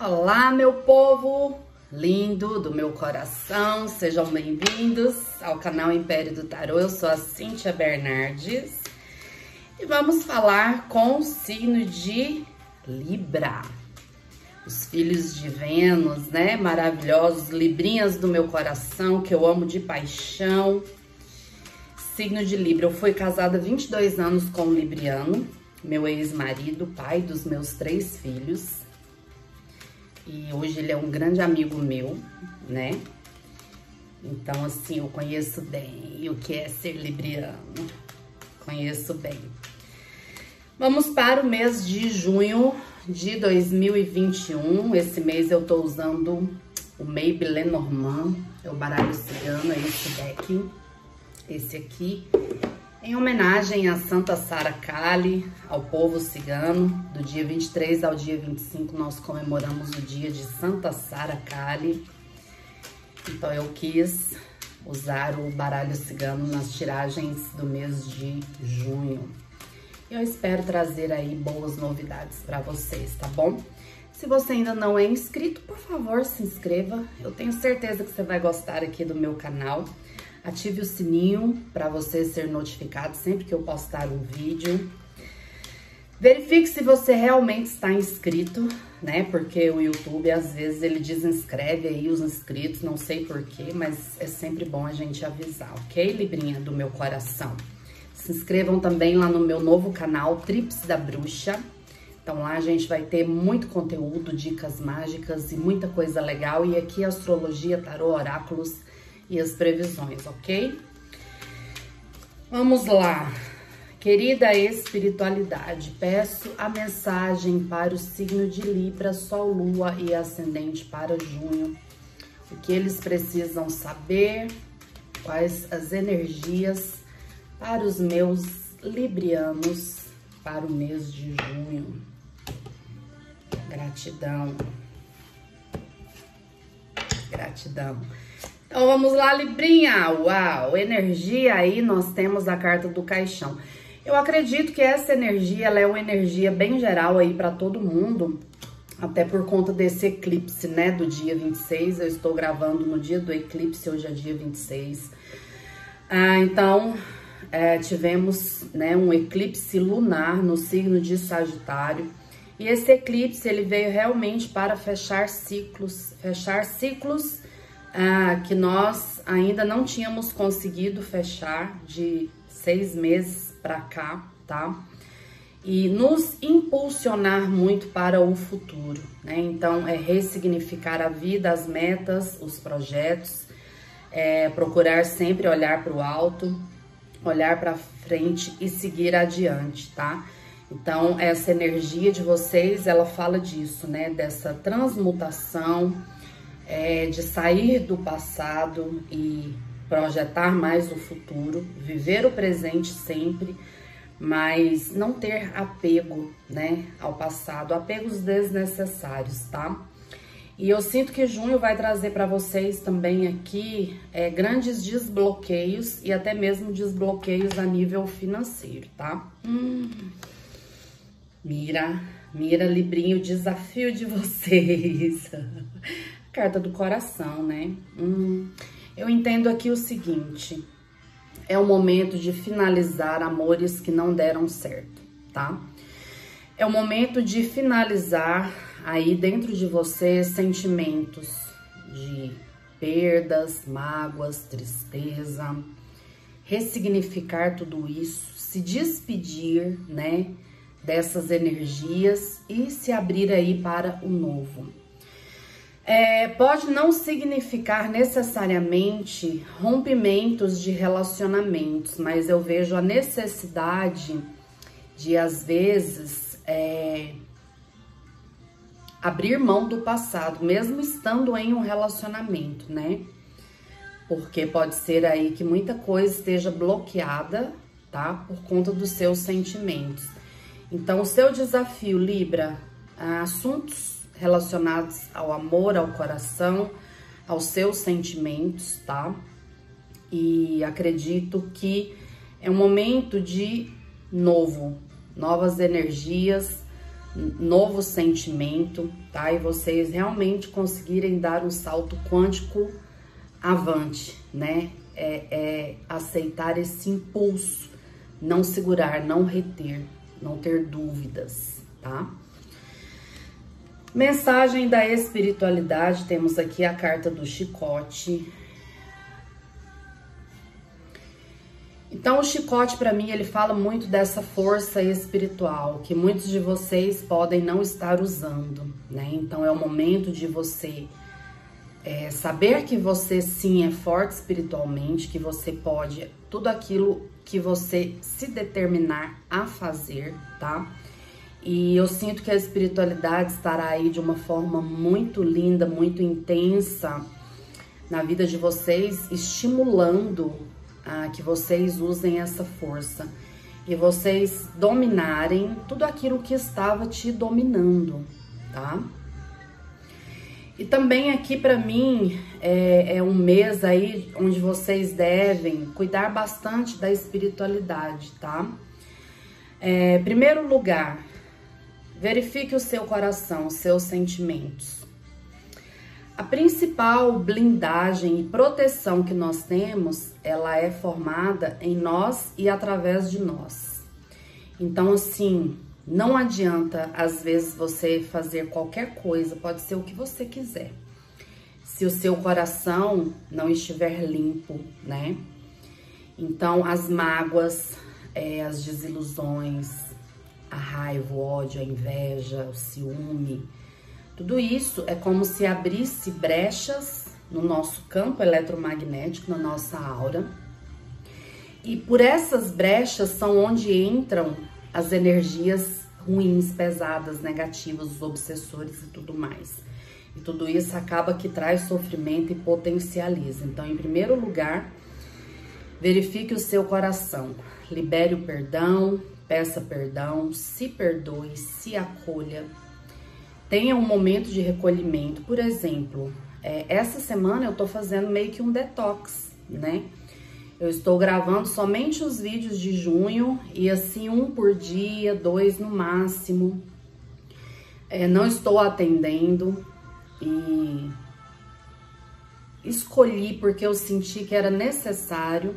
Olá, meu povo lindo do meu coração, sejam bem-vindos ao canal Império do Tarô. Eu sou a Cíntia Bernardes e vamos falar com o signo de Libra. Os filhos de Vênus, né? Maravilhosos, librinhas do meu coração, que eu amo de paixão. Signo de Libra, eu fui casada há 22 anos com o Libriano, meu ex-marido, pai dos meus três filhos. E hoje ele é um grande amigo meu, né? Então, assim, eu conheço bem o que é ser libriano. Conheço bem. Vamos para o mês de junho de 2021. Esse mês eu tô usando o Maybe Lenormand, é o baralho cigano, é esse deck. Esse aqui em homenagem a Santa Sara Kali, ao povo cigano, do dia 23 ao dia 25 nós comemoramos o dia de Santa Sara Kali. Então eu quis usar o baralho cigano nas tiragens do mês de junho. Eu espero trazer aí boas novidades para vocês, tá bom? Se você ainda não é inscrito, por favor, se inscreva. Eu tenho certeza que você vai gostar aqui do meu canal. Ative o sininho para você ser notificado sempre que eu postar um vídeo. Verifique se você realmente está inscrito, né? Porque o YouTube, às vezes, ele desinscreve aí os inscritos, não sei porquê, mas é sempre bom a gente avisar, ok, Librinha do meu coração? Se inscrevam também lá no meu novo canal, Trips da Bruxa. Então lá a gente vai ter muito conteúdo, dicas mágicas e muita coisa legal. E aqui astrologia, tarô, oráculos e as previsões, ok? Vamos lá. Querida espiritualidade, peço a mensagem para o signo de Libra, Sol, Lua e Ascendente para junho. O que eles precisam saber, quais as energias para os meus librianos para o mês de junho. Gratidão. Gratidão. Então vamos lá, Librinha. Uau, energia aí, nós temos a carta do caixão. Eu acredito que essa energia, ela é uma energia bem geral aí para todo mundo, até por conta desse eclipse, né, do dia 26. Eu estou gravando no dia do eclipse, hoje é dia 26. Ah, então, é, tivemos, né, um eclipse lunar no signo de Sagitário. E esse eclipse, ele veio realmente para fechar ciclos, fechar ciclos ah, que nós ainda não tínhamos conseguido fechar de seis meses para cá, tá? E nos impulsionar muito para o futuro, né? Então, é ressignificar a vida, as metas, os projetos, é procurar sempre olhar para o alto, olhar para frente e seguir adiante, tá? Então, essa energia de vocês, ela fala disso, né? Dessa transmutação, é, de sair do passado e projetar mais o futuro, viver o presente sempre, mas não ter apego, né, ao passado, apegos desnecessários, tá? E eu sinto que junho vai trazer para vocês também aqui é, grandes desbloqueios e até mesmo desbloqueios a nível financeiro, tá? Hum. Mira, mira, Librinho, desafio de vocês. Carta do coração, né? Hum, eu entendo aqui o seguinte: é o momento de finalizar amores que não deram certo, tá? É o momento de finalizar aí dentro de você sentimentos de perdas, mágoas, tristeza, ressignificar tudo isso, se despedir, né, dessas energias e se abrir aí para o novo. É, pode não significar necessariamente rompimentos de relacionamentos, mas eu vejo a necessidade de, às vezes, é, abrir mão do passado, mesmo estando em um relacionamento, né? Porque pode ser aí que muita coisa esteja bloqueada, tá? Por conta dos seus sentimentos. Então, o seu desafio, Libra, assuntos relacionados ao amor, ao coração, aos seus sentimentos, tá? E acredito que é um momento de novo, novas energias, novo sentimento, tá? E vocês realmente conseguirem dar um salto quântico avante, né? É, é aceitar esse impulso, não segurar, não reter, não ter dúvidas, tá? Mensagem da espiritualidade, temos aqui a carta do chicote. Então, o chicote, para mim, ele fala muito dessa força espiritual que muitos de vocês podem não estar usando, né? Então, é o momento de você é, saber que você sim é forte espiritualmente, que você pode tudo aquilo que você se determinar a fazer, tá? E eu sinto que a espiritualidade estará aí de uma forma muito linda, muito intensa na vida de vocês, estimulando a que vocês usem essa força e vocês dominarem tudo aquilo que estava te dominando, tá? E também aqui para mim é, é, um mês aí onde vocês devem cuidar bastante da espiritualidade, tá? É, primeiro lugar, verifique o seu coração, seus sentimentos. A principal blindagem e proteção que nós temos, ela é formada em nós e através de nós. Então, assim, não adianta às vezes você fazer qualquer coisa, pode ser o que você quiser. Se o seu coração não estiver limpo, né? Então, as mágoas, é, as desilusões, a raiva, o ódio, a inveja, o ciúme, tudo isso é como se abrisse brechas no nosso campo eletromagnético, na nossa aura. E por essas brechas são onde entram as energias ruins, pesadas, negativas, os obsessores e tudo mais. E tudo isso acaba que traz sofrimento e potencializa. Então, em primeiro lugar, verifique o seu coração, libere o perdão, peça perdão, se perdoe, se acolha tenha um momento de recolhimento. Por exemplo, é, essa semana eu tô fazendo meio que um detox, né? Eu estou gravando somente os vídeos de junho e assim um por dia, dois no máximo. É, não estou atendendo e escolhi porque eu senti que era necessário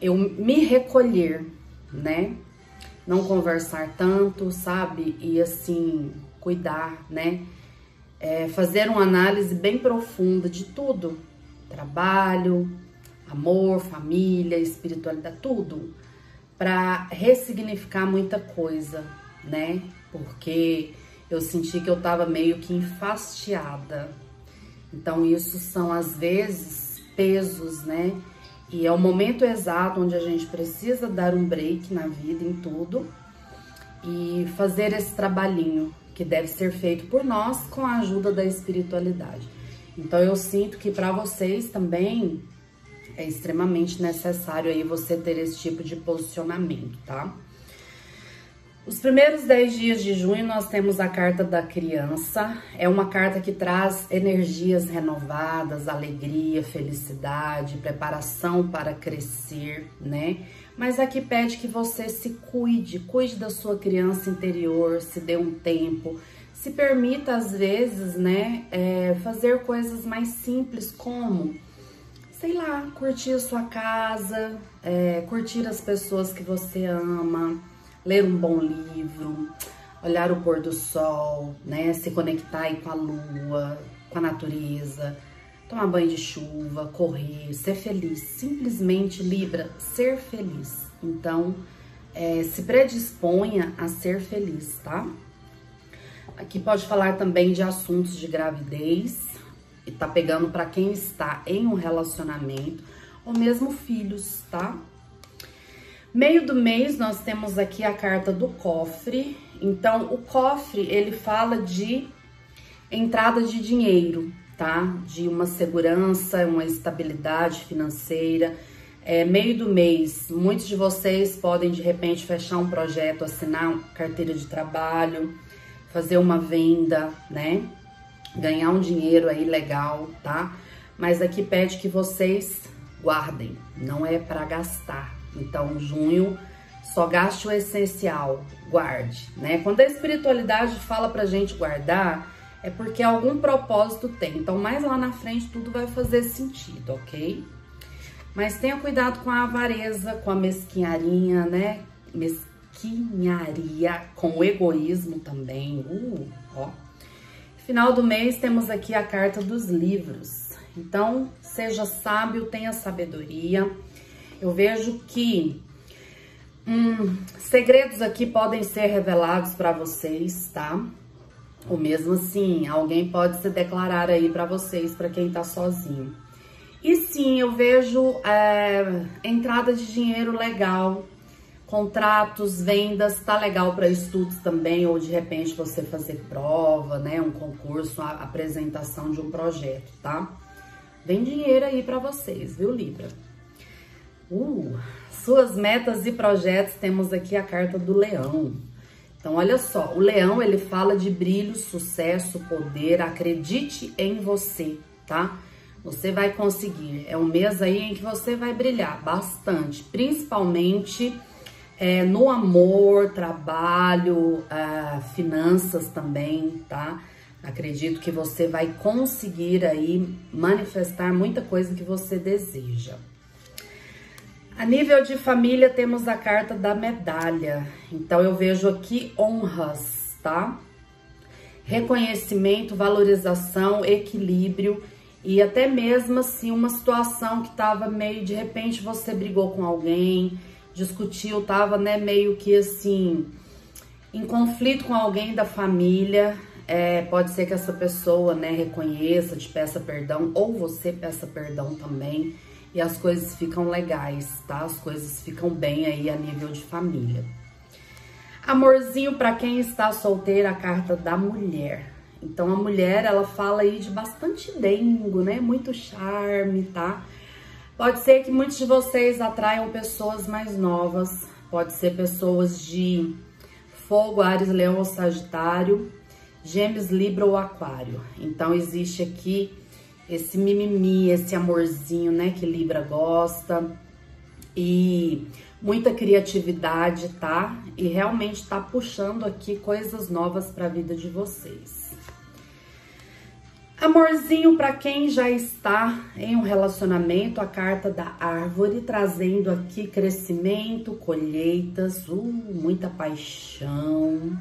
eu me recolher, né? Não conversar tanto, sabe? E assim, cuidar, né? É, fazer uma análise bem profunda de tudo: trabalho, amor, família, espiritualidade, tudo, para ressignificar muita coisa, né? Porque eu senti que eu tava meio que enfastiada. Então, isso são às vezes pesos, né? E é o momento exato onde a gente precisa dar um break na vida, em tudo, e fazer esse trabalhinho que deve ser feito por nós com a ajuda da espiritualidade. Então eu sinto que para vocês também é extremamente necessário aí você ter esse tipo de posicionamento, tá? Os primeiros 10 dias de junho nós temos a carta da criança. É uma carta que traz energias renovadas, alegria, felicidade, preparação para crescer, né? Mas aqui pede que você se cuide, cuide da sua criança interior, se dê um tempo, se permita às vezes, né, é, fazer coisas mais simples como, sei lá, curtir a sua casa, é, curtir as pessoas que você ama, ler um bom livro, olhar o pôr do sol, né, se conectar com a lua, com a natureza tomar banho de chuva, correr, ser feliz. Simplesmente, Libra, ser feliz. Então, é, se predisponha a ser feliz, tá? Aqui pode falar também de assuntos de gravidez, e tá pegando para quem está em um relacionamento, ou mesmo filhos, tá? Meio do mês, nós temos aqui a carta do cofre. Então, o cofre, ele fala de entrada de dinheiro, tá? De uma segurança, uma estabilidade financeira. É, meio do mês, muitos de vocês podem de repente fechar um projeto, assinar carteira de trabalho, fazer uma venda, né? Ganhar um dinheiro aí legal, tá? Mas aqui pede que vocês guardem, não é para gastar. Então, junho Só gaste o essencial, guarde, né? Quando a espiritualidade fala pra gente guardar, é porque algum propósito tem. Então, mais lá na frente, tudo vai fazer sentido, ok? Mas tenha cuidado com a avareza, com a mesquinharia, né? Mesquinharia, com o egoísmo também. Uh, ó. Final do mês, temos aqui a carta dos livros. Então, seja sábio, tenha sabedoria. Eu vejo que hum, segredos aqui podem ser revelados para vocês, tá? Ou mesmo assim, alguém pode se declarar aí para vocês, para quem tá sozinho. E sim, eu vejo é, entrada de dinheiro legal, contratos, vendas, tá legal para estudos também, ou de repente você fazer prova, né, um concurso, apresentação de um projeto, tá? Vem dinheiro aí para vocês, viu, Libra? Uh, suas metas e projetos, temos aqui a carta do leão. Então, olha só, o leão, ele fala de brilho, sucesso, poder, acredite em você, tá? Você vai conseguir. É um mês aí em que você vai brilhar bastante, principalmente é, no amor, trabalho, é, finanças também, tá? Acredito que você vai conseguir aí manifestar muita coisa que você deseja. A nível de família, temos a carta da medalha. Então, eu vejo aqui honras, tá? Reconhecimento, valorização, equilíbrio e até mesmo assim uma situação que tava meio de repente você brigou com alguém, discutiu, tava né, meio que assim em conflito com alguém da família. É, pode ser que essa pessoa né, reconheça, te peça perdão, ou você peça perdão também e as coisas ficam legais, tá? As coisas ficam bem aí a nível de família. Amorzinho para quem está solteira, a carta da mulher. Então a mulher, ela fala aí de bastante dengo, né? Muito charme, tá? Pode ser que muitos de vocês atraiam pessoas mais novas, pode ser pessoas de fogo, Ares, Leão ou Sagitário, Gêmeos, Libra ou Aquário. Então existe aqui esse mimimi, esse amorzinho, né, que Libra gosta. E muita criatividade, tá? E realmente tá puxando aqui coisas novas para a vida de vocês. Amorzinho para quem já está em um relacionamento, a carta da árvore trazendo aqui crescimento, colheitas, uh, muita paixão,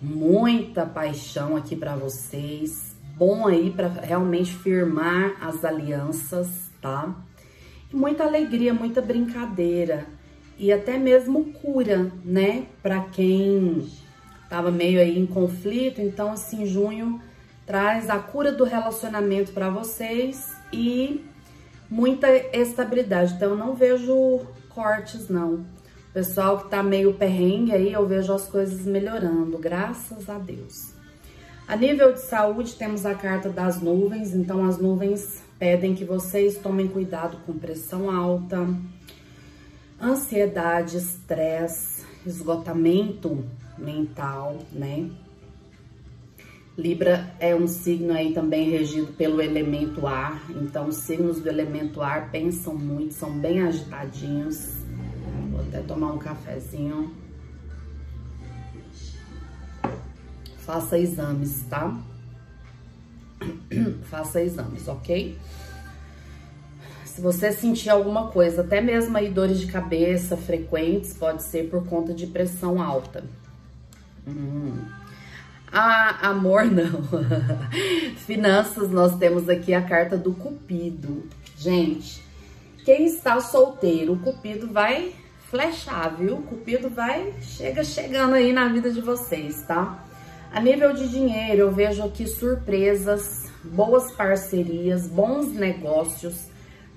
muita paixão aqui para vocês bom aí para realmente firmar as alianças, tá? E muita alegria, muita brincadeira e até mesmo cura, né? Para quem tava meio aí em conflito, então assim, junho traz a cura do relacionamento para vocês e muita estabilidade. Então eu não vejo cortes não. Pessoal que tá meio perrengue aí, eu vejo as coisas melhorando, graças a Deus. A nível de saúde, temos a carta das nuvens, então as nuvens pedem que vocês tomem cuidado com pressão alta, ansiedade, estresse, esgotamento mental, né? Libra é um signo aí também regido pelo elemento ar, então os signos do elemento ar pensam muito, são bem agitadinhos. Vou até tomar um cafezinho. Faça exames, tá? faça exames, ok? Se você sentir alguma coisa, até mesmo aí dores de cabeça frequentes, pode ser por conta de pressão alta. Hum. Ah, amor não. Finanças, nós temos aqui a carta do Cupido. Gente, quem está solteiro, o Cupido vai flechar, viu? O Cupido vai, chega chegando aí na vida de vocês, tá? A nível de dinheiro, eu vejo aqui surpresas, boas parcerias, bons negócios,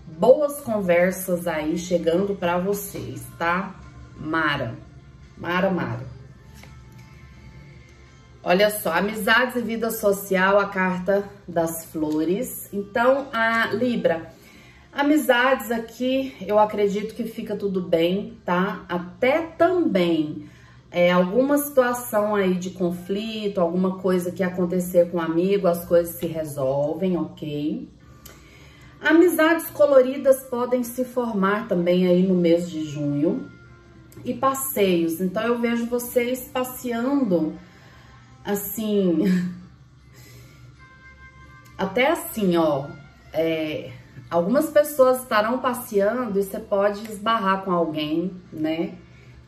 boas conversas aí chegando para vocês, tá? Mara, Mara, Mara. Olha só, amizades e vida social, a carta das flores. Então, a Libra, amizades aqui, eu acredito que fica tudo bem, tá? Até também é, alguma situação aí de conflito, alguma coisa que acontecer com um amigo, as coisas se resolvem, ok? Amizades coloridas podem se formar também aí no mês de junho. e passeios. Então eu vejo vocês passeando assim, até assim, ó, é, algumas pessoas estarão passeando e você pode esbarrar com alguém, né?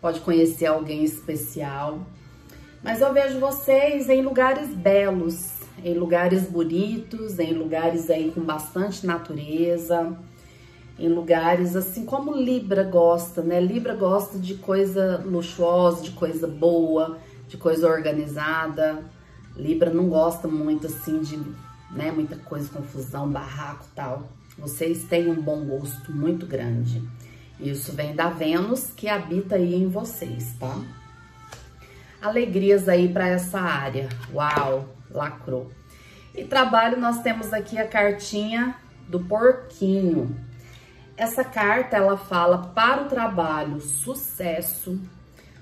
Pode conhecer alguém especial. Mas eu vejo vocês em lugares belos, em lugares bonitos, em lugares aí com bastante natureza, em lugares assim como Libra gosta, né? Libra gosta de coisa luxuosa, de coisa boa, de coisa organizada. Libra não gosta muito assim de, né, muita coisa, confusão, barraco tal. Vocês têm um bom gosto muito grande. Isso vem da Vênus que habita aí em vocês, tá? Alegrias aí para essa área. Uau, lacrou. E trabalho, nós temos aqui a cartinha do porquinho. Essa carta, ela fala para o trabalho, sucesso,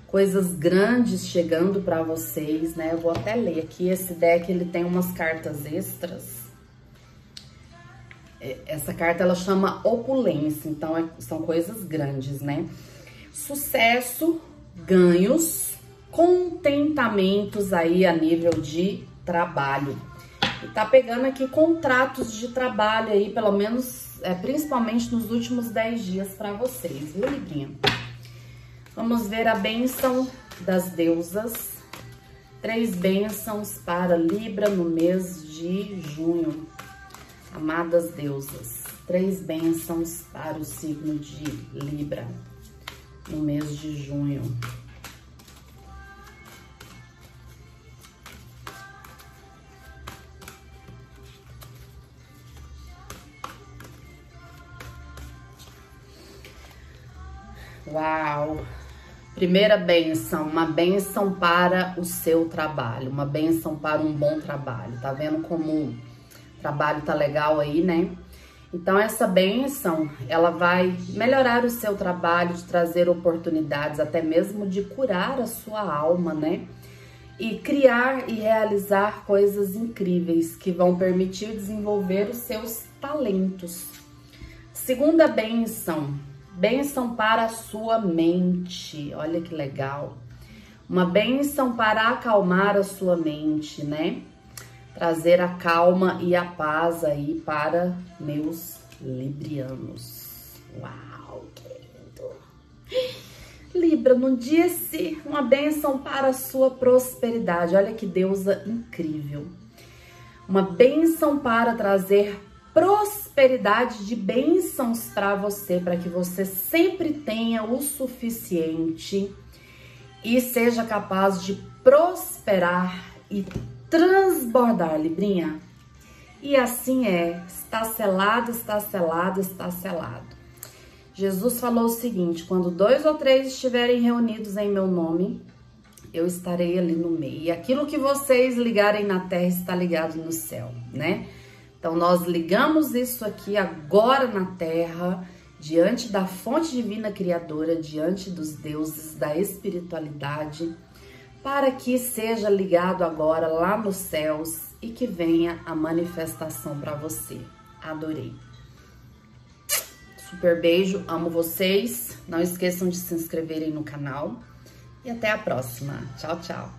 coisas grandes chegando para vocês, né? Eu vou até ler aqui, esse deck, ele tem umas cartas extras. É, essa carta, ela chama opulência, então é, são coisas grandes, né? Sucesso, ganhos, contentamentos aí a nível de trabalho. E tá pegando aqui contratos de trabalho aí, pelo menos, é, principalmente nos últimos 10 dias para vocês, viu, Librinha? Vamos ver a bênção das deusas. Três bênçãos para Libra no mês de junho. Amadas deusas, três bênçãos para o signo de Libra no mês de junho. Uau! Primeira benção, uma benção para o seu trabalho, uma benção para um bom trabalho. Tá vendo como trabalho tá legal aí, né? Então essa benção, ela vai melhorar o seu trabalho, de trazer oportunidades, até mesmo de curar a sua alma, né? E criar e realizar coisas incríveis que vão permitir desenvolver os seus talentos. Segunda benção, Bênção para a sua mente. Olha que legal. Uma bênção para acalmar a sua mente, né? Trazer a calma e a paz aí para meus librianos. Uau, que lindo. Libra, não disse uma bênção para a sua prosperidade. Olha que deusa incrível. Uma bênção para trazer prosperidade de bênçãos para você, para que você sempre tenha o suficiente e seja capaz de prosperar e transbordar, Librinha. E assim é, está selado, está selado, está selado. Jesus falou o seguinte: quando dois ou três estiverem reunidos em meu nome, eu estarei ali no meio. E aquilo que vocês ligarem na terra está ligado no céu, né? Então, nós ligamos isso aqui agora na terra, diante da fonte divina criadora, diante dos deuses da espiritualidade, para que seja ligado agora lá nos céus e que venha a manifestação para você. Adorei. Super beijo, amo vocês. Não esqueçam de se inscreverem no canal e até a próxima. Tchau, tchau.